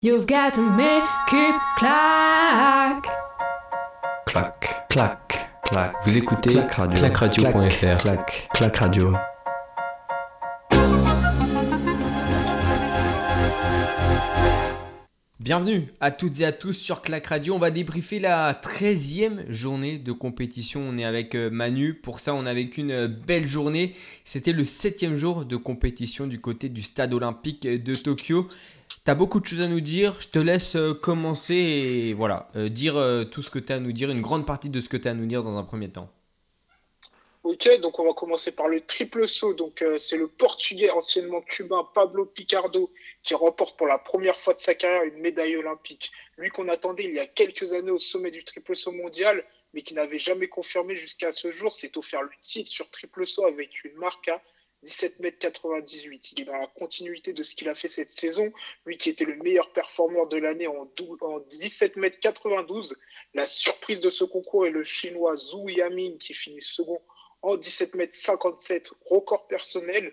You've got to make it clack. Clac, clac, clac. Vous écoutez Clac Radio. Clacradio.fr. Clac, clac Radio. Bienvenue à toutes et à tous sur Clac Radio. On va débriefer la 13e journée de compétition. On est avec euh, Manu. Pour ça, on a vécu une belle journée. C'était le 7 jour de compétition du côté du stade olympique de Tokyo. Tu as beaucoup de choses à nous dire. Je te laisse euh, commencer et voilà, euh, dire tout ce que tu as à nous dire, une grande partie de ce que tu as à nous dire dans un premier temps. Ok, donc on va commencer par le triple saut. Donc c'est le Portugais anciennement cubain Pablo Picardo qui remporte pour la première fois de sa carrière une médaille olympique. Lui qu'on attendait il y a quelques années au sommet du triple saut mondial, mais qui n'avait jamais confirmé jusqu'à ce jour, s'est offert le titre sur triple saut avec une marque à 17 mètres 98. Il est dans la continuité de ce qu'il a fait cette saison. Lui qui était le meilleur performeur de l'année en, en 17 mètres 92. La surprise de ce concours est le chinois Zhu Yamin qui finit second en 17 mètres 57, record personnel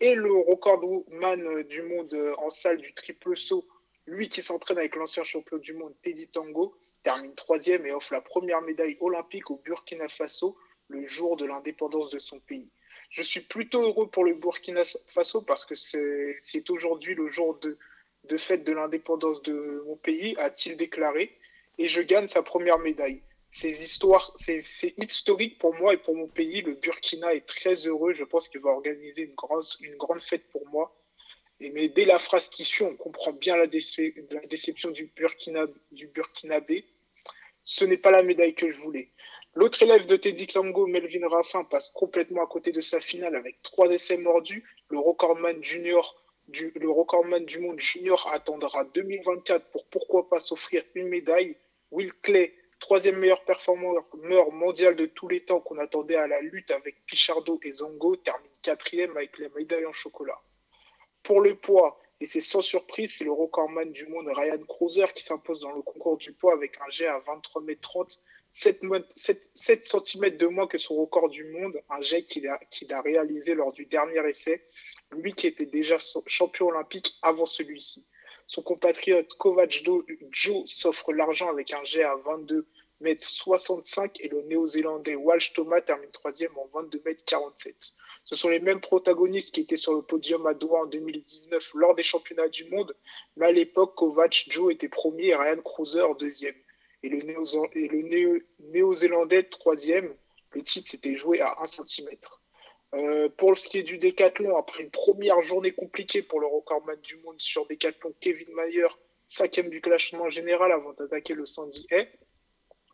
et le recordman du monde en salle du triple saut, lui qui s'entraîne avec l'ancien champion du monde Teddy Tango, termine troisième et offre la première médaille olympique au Burkina Faso le jour de l'indépendance de son pays. Je suis plutôt heureux pour le Burkina Faso parce que c'est aujourd'hui le jour de, fête de l'indépendance de mon pays, a-t-il déclaré, et je gagne sa première médaille c'est historique pour moi et pour mon pays. Le Burkina est très heureux. Je pense qu'il va organiser une grande, fête pour moi. Mais dès la phrase qui suit, on comprend bien la, déception du Burkina, du Burkinabé. Ce n'est pas la médaille que je voulais. L'autre élève de Teddy Klango, Melvin Raffin, passe complètement à côté de sa finale avec trois essais mordus. Le recordman du monde junior attendra 2024 pour pourquoi pas s'offrir une médaille. Will Clay troisième meilleur performeur mondial de tous les temps qu'on attendait à la lutte avec Pichardo et Zongo, termine quatrième avec la médaille en chocolat. Pour le poids, et c'est sans surprise, c'est le recordman du monde Ryan Cruiser qui s'impose dans le concours du poids avec un jet à 23 m 30, 7, cm de moins que son record du monde, un jet qu'il a, réalisé lors du dernier essai, lui qui était déjà champion olympique avant celui-ci. Son compatriote Kovac Joe s'offre l'argent avec un jet à 22 m 65 et le néo-zélandais Walsh Thomas termine troisième en 22 m 47. Ce sont les mêmes protagonistes qui étaient sur le podium à Doha en 2019 lors des championnats du monde, mais à l'époque, Kovac Joe était premier et Ryan Cruiser deuxième. Et le néo-zélandais troisième. Le titre s'était joué à 1 cm. Euh, pour ce qui est du décathlon, après une première journée compliquée pour le recordman du monde sur décathlon, Kevin Mayer, cinquième du classement général avant d'attaquer le Sandy Hay.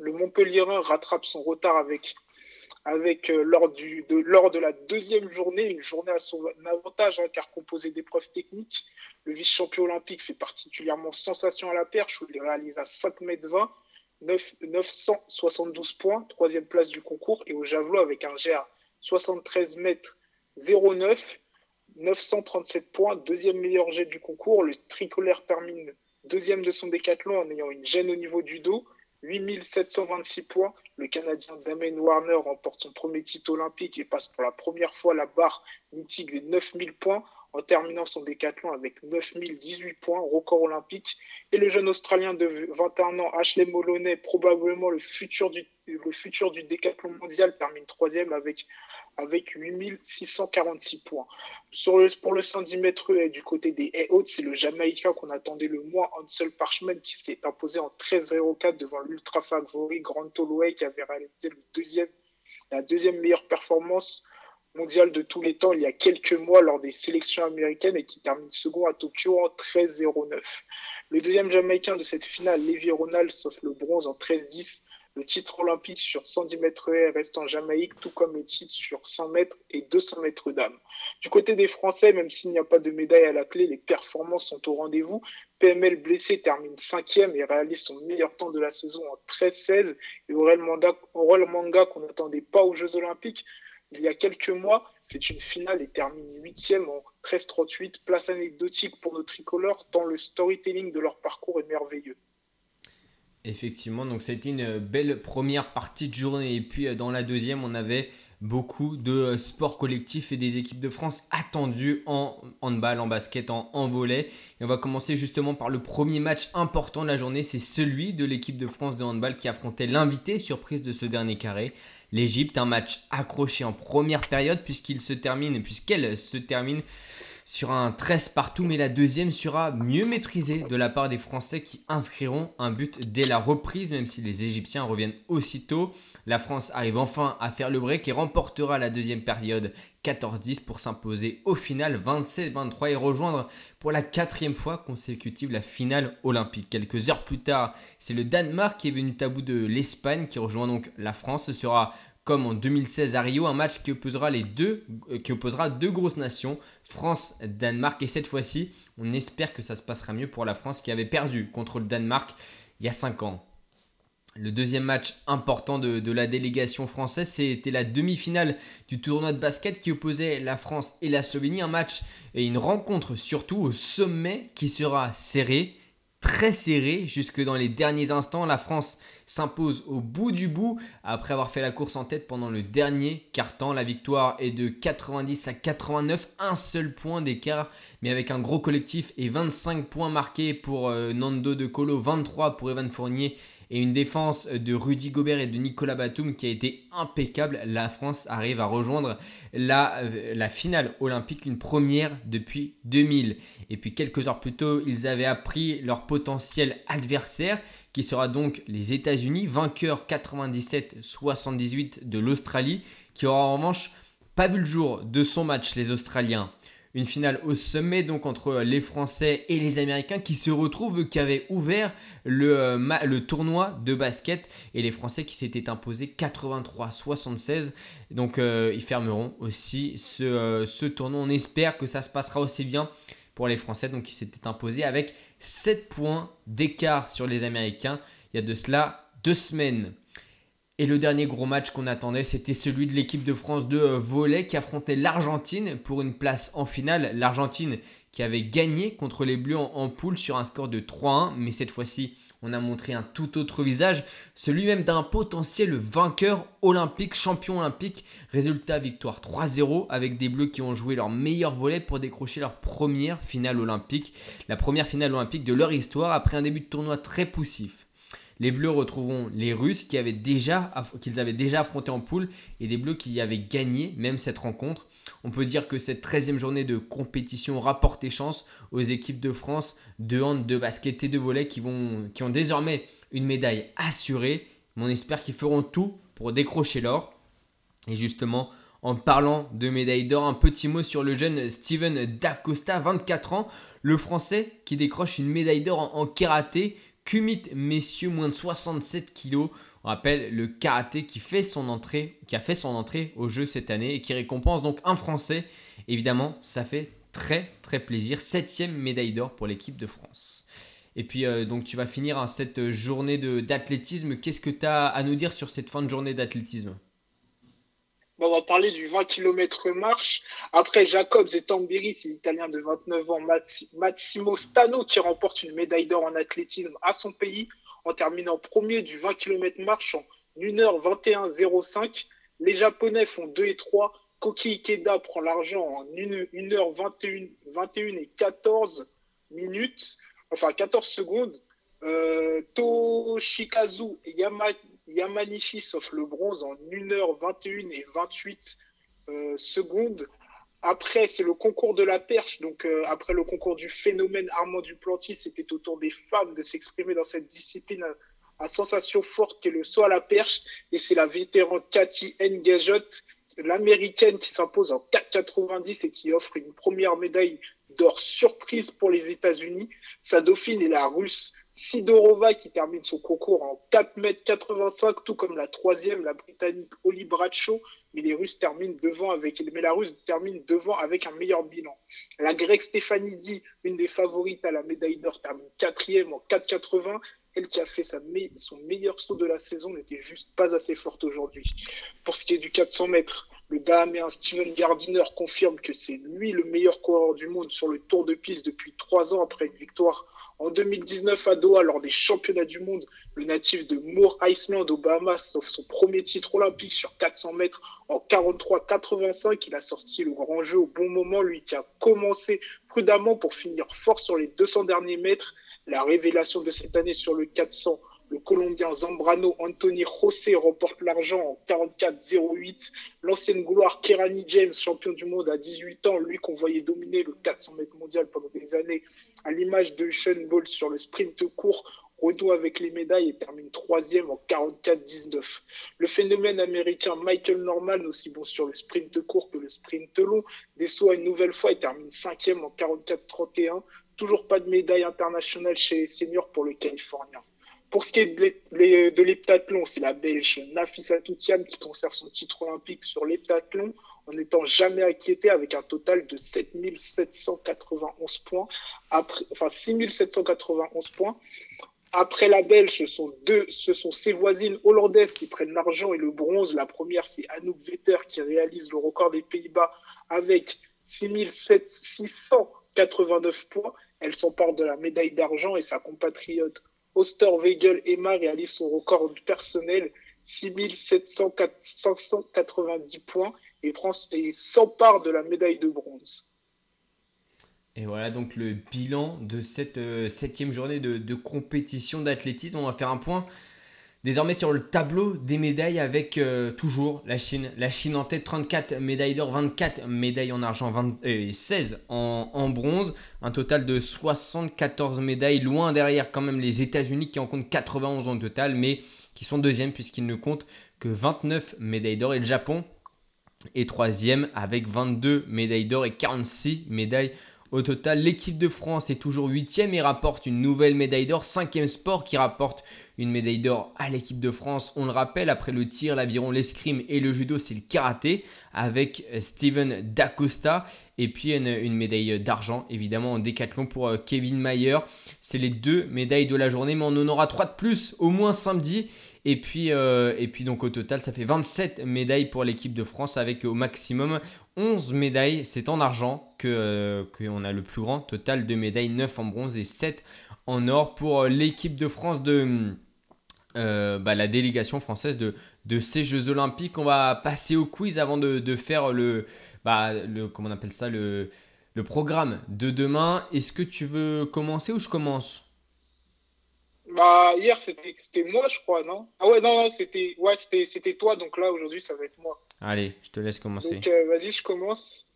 Le Montpellierin rattrape son retard avec, euh, lors, de, la deuxième journée, une journée à son avantage hein, car composé d'épreuves techniques. Le vice-champion olympique fait particulièrement sensation à la perche où il réalise à 5 mètres 20 972 points, troisième place du concours, et au javelot avec un GA 73 mètres 09, 937 points, deuxième meilleur jet du concours. Le tricolore termine deuxième de son décathlon en ayant une gêne au niveau du dos. 8726 points. Le Canadien Damien Warner remporte son premier titre olympique et passe pour la première fois la barre mythique des 9000 points en terminant son décathlon avec 9018 points, record olympique. Et le jeune Australien de 21 ans, Ashley Moloney, probablement le futur du, futur du décathlon mondial, termine troisième avec avec 8646 points. Sur le, pour le 110 mètres et du côté des haies hautes, c'est le Jamaïcain qu'on attendait le moins, Ansel Parchman, qui s'est imposé en 13-04 devant l'ultra favori Grand Holloway, qui avait réalisé la deuxième meilleure performance mondiale de tous les temps il y a quelques mois lors des sélections américaines et qui termine second à Tokyo en 13-09. Le deuxième Jamaïcain de cette finale, Levi Ronald, sauf le bronze en 13-10, le titre olympique sur 110 mètres haies reste en Jamaïque, tout comme le titre sur 100 mètres et 200 mètres d'âme. Du côté des Français, même s'il n'y a pas de médaille à la clé, les performances sont au rendez-vous. PML blessé termine cinquième et réalise son meilleur temps de la saison en 13-16. Et Aurel Manga, qu'on n'attendait pas aux Jeux Olympiques il y a quelques mois, fait une finale et termine huitième en 13-38. Place anecdotique pour nos tricolores, tant le storytelling de leur parcours est merveilleux. Effectivement, donc ça a été une belle première partie de journée. Et puis euh, dans la deuxième, on avait beaucoup de sports collectifs et des équipes de France attendues en handball, en basket, en, en volley. Et on va commencer justement par le premier match important de la journée, c'est celui de l'équipe de France de handball qui affrontait l'invité surprise de ce dernier carré. L'Égypte, un match accroché en première période puisqu'il se termine, puisqu'elle se termine sur un 13 partout, mais la deuxième sera mieux maîtrisée de la part des Français qui inscriront un but dès la reprise, même si les Égyptiens reviennent aussitôt. La France arrive enfin à faire le break et remportera la deuxième période 14-10 pour s'imposer au final 27-23 et rejoindre pour la quatrième fois consécutive la finale olympique. Quelques heures plus tard, c'est le Danemark qui est venu tabou de l'Espagne qui rejoint donc la France. Ce sera comme en 2016 à Rio, un match qui opposera deux, euh, deux grosses nations, France-Danemark. Et cette fois-ci, on espère que ça se passera mieux pour la France qui avait perdu contre le Danemark il y a 5 ans. Le deuxième match important de, de la délégation française, c'était la demi-finale du tournoi de basket qui opposait la France et la Slovénie. Un match et une rencontre surtout au sommet qui sera serré très serré jusque dans les derniers instants. La France s'impose au bout du bout après avoir fait la course en tête pendant le dernier quart-temps. La victoire est de 90 à 89, un seul point d'écart, mais avec un gros collectif et 25 points marqués pour euh, Nando de Colo, 23 pour Evan Fournier et une défense de Rudy Gobert et de Nicolas Batum qui a été impeccable. La France arrive à rejoindre la, la finale olympique, une première depuis 2000. Et puis quelques heures plus tôt, ils avaient appris leur potentiel adversaire qui sera donc les États-Unis, vainqueur 97-78 de l'Australie, qui aura en revanche pas vu le jour de son match, les Australiens une finale au sommet donc entre les Français et les Américains qui se retrouvent, qui avaient ouvert le, euh, tournoi de basket et les Français qui s'étaient imposés 83-76. Donc euh, ils fermeront aussi ce, euh, ce tournoi. On espère que ça se passera aussi bien pour les Français donc qui s'étaient imposés avec 7 points d'écart sur les Américains il y a de cela deux semaines. Et le dernier gros match qu'on attendait, c'était celui de l'équipe de France de euh, volley qui affrontait l'Argentine pour une place en finale. L'Argentine qui avait gagné contre les Bleus en, poule sur un score de 3-1, mais cette fois-ci, on a montré un tout autre visage, celui même d'un potentiel vainqueur olympique, champion olympique. Résultat victoire 3-0 avec des Bleus qui ont joué leur meilleur volet pour décrocher leur première finale olympique, la première finale olympique de leur histoire après un début de tournoi très poussif. Les Bleus retrouveront les Russes qu'ils avaient déjà affrontés en poule et des Bleus qui avaient gagné même cette rencontre. On peut dire que cette 13e journée de compétition rapporte chance aux équipes de France de hand, de basket et de volley qui, ont désormais une médaille assurée. Mais on espère qu'ils feront tout pour décrocher l'or. Et justement, en parlant de médaille d'or, un petit mot sur le jeune Steven Dacosta, 24 ans, le français qui décroche une médaille d'or en karaté Kumit messieurs moins de 67 kilos. On rappelle le karaté qui, a fait son entrée au jeu cette année et qui récompense donc un Français. Évidemment, ça fait très très plaisir. Septième médaille d'or pour l'équipe de France. Et puis euh, donc tu vas finir hein, cette journée d'athlétisme. Qu'est-ce que tu as à nous dire sur cette fin de journée d'athlétisme? On va parler du 20 km marche. Après Jacobs et c'est l'Italien de 29 ans, Massimo Stano, qui remporte une médaille d'or en athlétisme à son pays en terminant premier du 20 km marche en 1h21.05. Les Japonais font 2 et 3. Koki Ikeda prend l'argent en 1h21 21 et 14 minutes, enfin 14 secondes. Euh, Toshikazu et Yamanishi sauf le bronze en 1h21 et 28 euh, secondes. Après, c'est le concours de la perche. Donc, euh, après le concours du phénomène Armand Duplantis, c'était au tour des femmes de s'exprimer dans cette discipline à, sensation forte qu'est le saut à la perche. Et c'est la vétérante Cathy Ngajot, l'américaine, qui s'impose en 4,90 et qui offre une première médaille d'or surprise pour les États-Unis. Sa dauphine est la russe Sidorova qui termine son concours en 4,85 m, tout comme la troisième, la britannique Oli Bradshaw, mais les Russes terminent devant avec, mais la Russe termine devant avec un meilleur bilan. La Grecque Stefanidi, une des favorites à la médaille d'or, termine quatrième en 4,80. Elle qui a fait sa son meilleur saut de la saison n'était juste pas assez forte aujourd'hui. Pour ce qui est du 400 mètres, Le Bahaméen Steven Gardiner confirme que c'est lui le meilleur coureur du monde sur le Tour de piste depuis trois ans après une victoire en 2019 à Doha lors des championnats du monde. Le natif de Moore Island aux Bahamas sauf son premier titre olympique sur 400 mètres en 43-85. Il a sorti le grand jeu au bon moment, lui qui a commencé prudemment pour finir fort sur les 200 derniers mètres. La révélation de cette année sur le 400 le Colombien Zambrano Anthony José remporte l'argent en 44-08. L'ancienne gloire Kerani James, champion du monde à 18 ans, lui qu'on voyait dominer le 400 mètres mondial pendant des années, à l'image de Sean Bolt sur le sprint court, renoue avec les médailles et termine troisième en 44-19. Le phénomène américain Michael Norman, aussi bon sur le sprint court que le sprint long, déçoit une nouvelle fois et termine cinquième en 44-31. Toujours pas de médaille internationale chez les seniors pour le Californien. Pour ce qui est de l'heptathlon, c'est la Belge Nafisa Toutiam qui conserve son titre olympique sur l'heptathlon en n'étant jamais inquiété avec un total de 7791 points, après, enfin 6791 points. Après la Belge, ce sont deux, ce sont ses voisines hollandaises qui prennent l'argent et le bronze. La première, c'est Anouk Vetter qui réalise le record des Pays-Bas avec 6689 points. Elle s'empare de la médaille d'argent et sa compatriote Osterwegel Emma réalise son record personnel, 6790 points, et, et s'empare de la médaille de bronze. Et voilà donc le bilan de cette euh, septième journée de compétition d'athlétisme. On va faire un point Désormais sur le tableau des médailles avec euh, toujours la Chine. La Chine en tête, 34 médailles d'or, 24 médailles en argent, et 16 en, bronze. Un total de 74 médailles, loin derrière quand même les États-Unis qui en comptent 91 en total, mais qui sont deuxièmes puisqu'ils ne comptent que 29 médailles d'or. Et le Japon est troisième avec 22 médailles d'or et 46 médailles au total, l'équipe de France est toujours 8 et rapporte une nouvelle médaille d'or. Cinquième sport qui rapporte une médaille d'or à l'équipe de France. On le rappelle, après le tir, l'aviron, l'escrime et le judo, c'est le karaté avec Steven Dacosta. Et puis une, médaille d'argent, évidemment, en décathlon pour euh, Kevin Mayer. C'est les deux médailles de la journée, mais on en aura trois de plus, au moins samedi. Et puis, euh, et puis donc au total, ça fait 27 médailles pour l'équipe de France avec au maximum 11 médailles. C'est en argent que euh, qu'on a le plus grand total de médailles, 9 en bronze et 7 en or pour l'équipe de France de euh, bah, la délégation française de, de ces Jeux Olympiques. On va passer au quiz avant de, faire le, bah, le, comment on appelle ça, le, le programme de demain. Est-ce que tu veux commencer ou je commence? Bah, hier, c'était moi, je crois, non? Ah ouais, non, non c'était ouais, toi, donc là, aujourd'hui, ça va être moi. Allez, je te laisse commencer. Donc, euh, vas-y, je commence.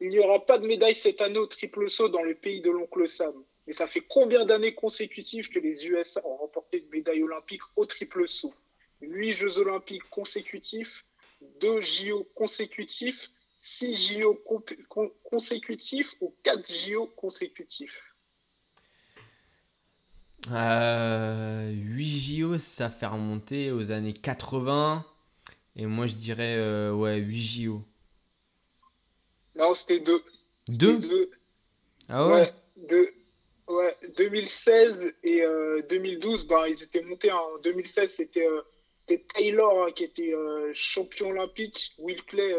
Il n'y aura pas de médaille cette année au triple saut dans le pays de l'oncle Sam. Mais ça fait combien d'années consécutives que les USA ont remporté une médaille olympique au triple saut? 8 Jeux olympiques consécutifs, 2 JO consécutifs, 6 JO consécutifs ou 4 JO consécutifs? 8 euh, JO, ça fait remonter aux années 80. Et moi, je dirais euh, ouais, 8 JO. Non, c'était 2. 2 Ah ouais, ouais, 2016 et 2012, euh, bah, ils étaient montés. En 2016, c'était Taylor hein, qui était champion olympique, Will Clay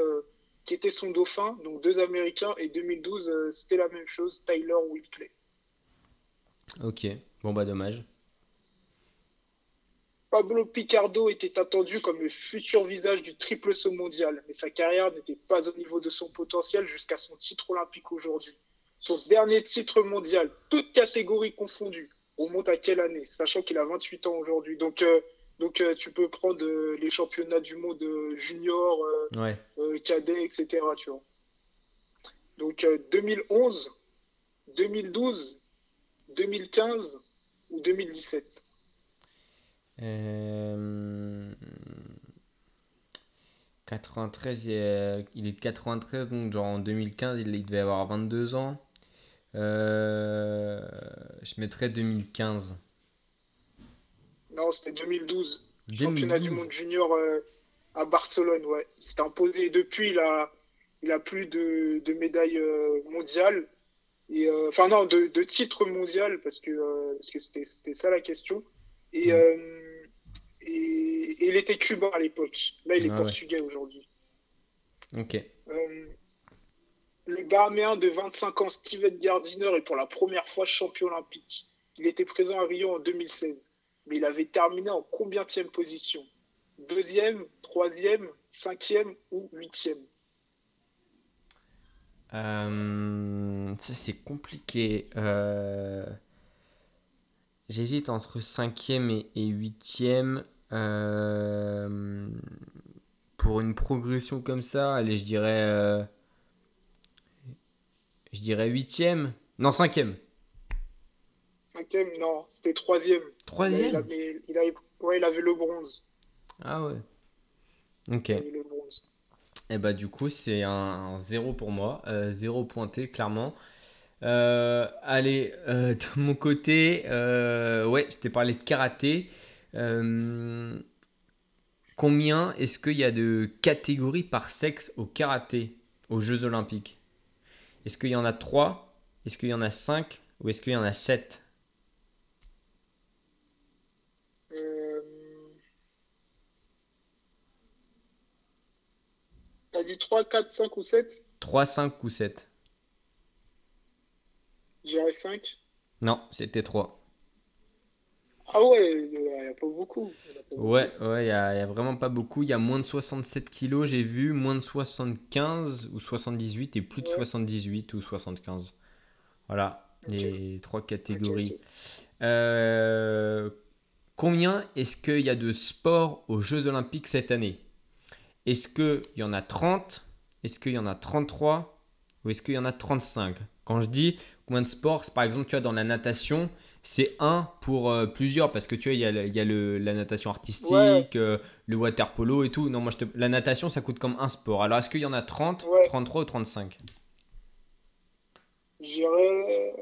qui était son dauphin, donc deux Américains. Et 2012, c'était la même chose, Taylor, Will Clay. Ok. Bon, bah, dommage. Pablo Picardo était attendu comme le futur visage du triple saut mondial, mais sa carrière n'était pas au niveau de son potentiel jusqu'à son titre olympique aujourd'hui. Son dernier titre mondial, toutes catégories confondues, remonte à quelle année Sachant qu'il a 28 ans aujourd'hui. Donc, euh, donc euh, tu peux prendre euh, les championnats du monde junior, cadet, etc. Tu vois. Donc 2011, 2012, 2015, ou 2017 93, euh, il est, de 93, donc genre en 2015, il, devait avoir 22 ans. Euh, je mettrais 2015. Non, c'était 2012. Championnat du monde junior euh, à Barcelone, ouais. Il s'est imposé. depuis, il a, il a plus de, de médailles mondiales. Euh, enfin non, de, de, titre mondial parce que euh, parce que c'était ça la question. Et, euh, et, il était cubain à l'époque. Là, il est ah portugais aujourd'hui. Ok. Le Bahaméen de 25 ans, Steven Gardiner, est pour la première fois champion olympique. Il était présent à Rio en 2016, mais il avait terminé en combienième position? Deuxième, troisième, cinquième ou huitième? Euh, ça, c'est compliqué. Euh, J'hésite entre 5e et, 8e. Euh, pour une progression comme ça, allez, je dirais. Je dirais 8e. Non, 5e. Cinquième, non, c'était troisième. Il 3e avait, il avait- ouais, il avait le bronze. Ah ouais. Ok. Il avait le bronze. Et bah du coup c'est un, un zéro pour moi, euh, zéro pointé clairement. Euh, allez, euh, de mon côté, ouais, je t'ai parlé de karaté. Combien est-ce qu'il y a de catégories par sexe au karaté, aux Jeux Olympiques? Est-ce qu'il y en a 3? Est-ce qu'il y en a 5? Ou est-ce qu'il y en a 7? Euh, T'as dit 3, 4, 5 ou 7 3, 5 ou 7? J'irais 5. Non, c'était 3. Ah ouais, il n'y a pas beaucoup. A pas. Ouais, ouais, il n'y a, vraiment pas beaucoup. Il y a moins de 67 kilos, j'ai vu, moins de 75 ou 78 et plus de Ouais. 78 ou 75. Voilà, les trois catégories. Euh, combien est-ce qu'il y a de sports aux Jeux Olympiques cette année? Est-ce qu'il y en a 30? Est-ce qu'il y en a 33? Ou est-ce qu'il y en a 35? Quand je dis combien de sports, c'est par exemple, tu vois, dans la natation, c'est un pour euh, plusieurs parce que tu vois, il y a, le- il y a le- la natation artistique, Ouais. euh, le water polo et tout. Non, moi, je te- la natation, ça coûte comme un sport. Alors, est-ce qu'il y en a 30, Ouais. 33 ou 35? J'irais.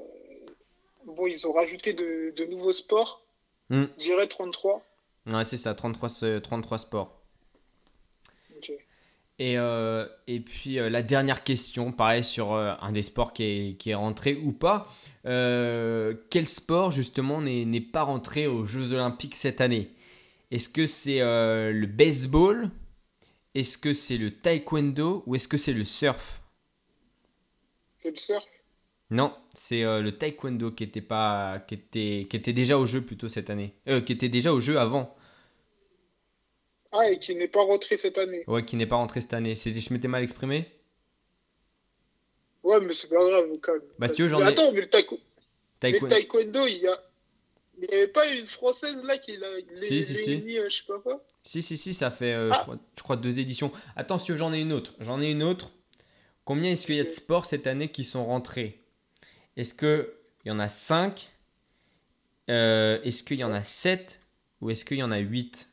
Bon, ils ont rajouté de, de nouveaux sports. Hmm. J'irais 33. Ouais, c'est ça, 33, ce- 33 sports. Et, euh, et puis euh, la dernière question, pareil sur euh, un des sports qui est, qui est rentré ou pas. Quel sport justement n'est n'est pas rentré aux Jeux Olympiques cette année? Est-ce que c'est le baseball? Est-ce que c'est le taekwondo? Ou est-ce que c'est le surf? C'est le surf. Non, c'est le taekwondo qui était, pas, qui, était, qui était déjà au jeu plutôt cette année. Qui était déjà au jeu avant. Ah, et qui n'est pas rentré cette année. Ouais, qui n'est pas rentré cette année. Je m'étais mal exprimé Ouais, mais c'est pas grave, quand même. Bah, si tu veux, j'en ai- Attends, mais le, taekw- mais le Taekwondo. taekwondo, il y a. Il n'y avait pas une française là qui l'a Si, si, si. euh, je sais pas quoi. Si, si, si, ça fait, euh, Ah. je, crois, je crois, deux éditions. Attends, si j'en ai une autre. J'en ai une autre. Combien est-ce qu'il y a de sports cette année qui sont rentrés? Est-ce qu'il y en a 5 Est-ce qu'il y en a 7 Ou est-ce qu'il y en a 8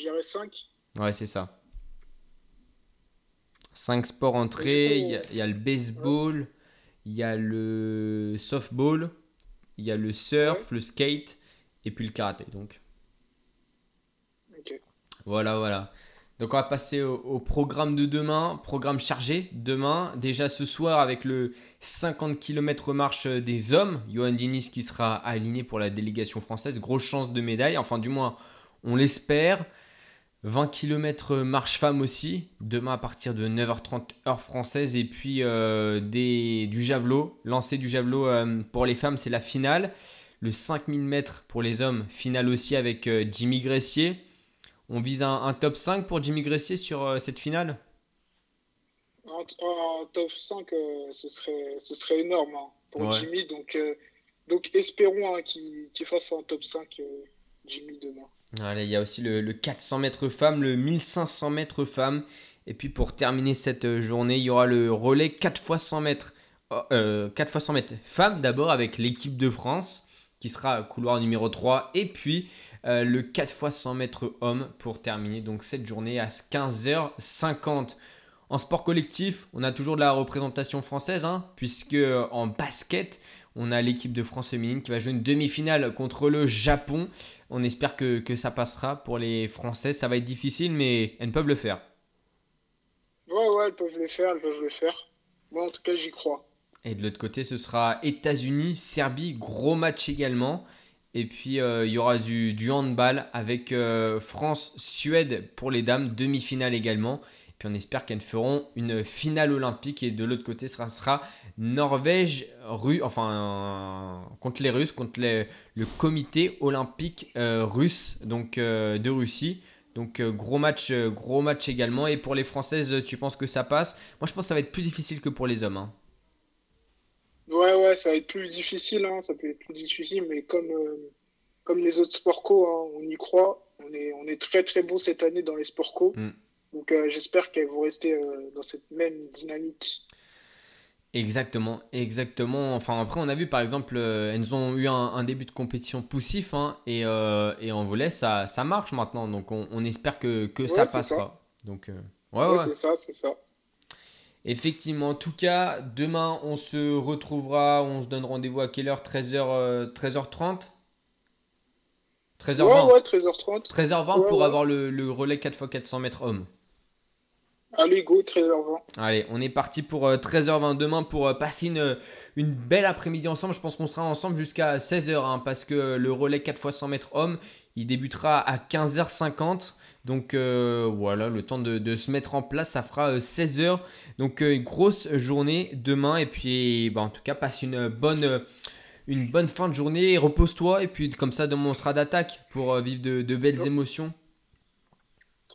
J'irais 5. Ouais, c'est ça. 5 sports entrés. Il y, a- il y a le baseball, il y a le softball, il y a le surf, le skate et puis le karaté. Donc. Voilà, voilà. Donc on va passer au, au programme de demain, programme chargé demain. Déjà ce soir avec le 50 km marche des hommes, Johan Diniz qui sera aligné pour la délégation française, grosse chance de médaille, enfin du moins on l'espère. 20 km marche femme aussi, demain à partir de 9h30 heure française et puis euh, des, du javelot, lancer du javelot euh, pour les femmes c'est la finale. Le 5000 mètres pour les hommes, finale aussi avec euh, Jimmy Gressier. On vise un, un top 5 pour Jimmy Gressier sur euh, cette finale? En top 5, euh, ce, serait, ce serait énorme hein, pour Ouais. Jimmy. Donc, euh, donc espérons hein, qu'il fasse un top 5, euh, Jimmy, demain. Allez, il y a aussi le, le 400 mètres femmes, le 1500 mètres femmes. Et puis pour terminer cette euh, journée, il y aura le relais 4 x 100 mètres. 4 x 100 mètres femmes d'abord avec l'équipe de France qui sera couloir numéro 3. Et puis euh, le 4 x 100 mètres hommes pour terminer cette journée à 15h50. En sport collectif, on a toujours de la représentation française, hein, puisque euh, en basket, on a l'équipe de France féminine qui va jouer une demi-finale contre le Japon. On espère que, que ça passera pour les Françaises. Ça va être difficile, mais elles peuvent le faire. Ouais, ouais, elles peuvent le faire, elles peuvent le faire. Moi, en tout cas, j'y crois. Et de l'autre côté, ce sera États-Unis, Serbie, gros match également. Et puis il y aura du, du handball avec France-Suède pour les dames, demi-finale également. Puis on espère qu'elles feront une finale olympique. Et de l'autre côté, ce sera, Norvège, enfin, contre les Russes, contre le comité olympique euh, russe donc, euh, de Russie. Donc euh, gros match, gros match également. Et pour les Françaises, tu penses que ça passe? Moi, je pense que ça va être plus difficile que pour les hommes. Hein. Ouais, ouais, ça va être plus difficile. Hein. Ça peut être plus difficile, mais comme, comme les autres sports co, hein, on y croit. On est, on est très très bon cette année dans les sports co. Mm. Donc euh, j'espère qu'elles vont rester euh, dans cette même dynamique. Exactement, exactement. Enfin, après, on a vu par exemple, euh, elles ont eu un, début de compétition poussif hein, et, et en volet, ça, ça marche maintenant. Donc, on, espère que, que ça passera. Donc, ouais, ouais. c'est ça, c'est ça. Effectivement, en tout cas, demain, on se retrouvera. On se donne rendez-vous à quelle heure? 13h, 13h30 13h20 Ouais, ouais, 13h30. 13h20 pour avoir le, le relais 4x400 mètres homme. Allez, go, 13h20. Allez, on est parti pour 13h20 euh, demain pour euh, passer une, une belle après-midi ensemble. Je pense qu'on sera ensemble jusqu'à 16h hein, parce que le relais 4 x 100 mètres homme, il débutera à 15h50. Donc euh, voilà, le temps de, se mettre en place, ça fera 16h. Donc une grosse journée demain. Et puis, bah, en tout cas, passe une bonne, une bonne fin de journée. Repose-toi. Et puis, comme ça, demain, on sera d'attaque pour vivre de, de belles émotions.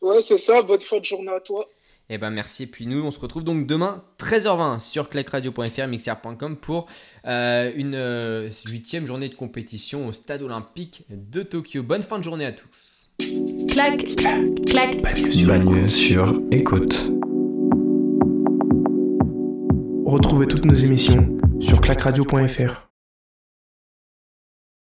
Ouais, c'est ça. Bonne fin de journée à toi. Eh ben merci. Et puis nous, on se retrouve donc demain 13h20 sur clacradio.fr, mixer.com pour euh, une euh, huitième journée de compétition au stade olympique de Tokyo. Bonne fin de journée à tous. Clac, clac, clac. Bagneux sur, sur écoute. Retrouvez toutes nos émissions sur clacradio.fr.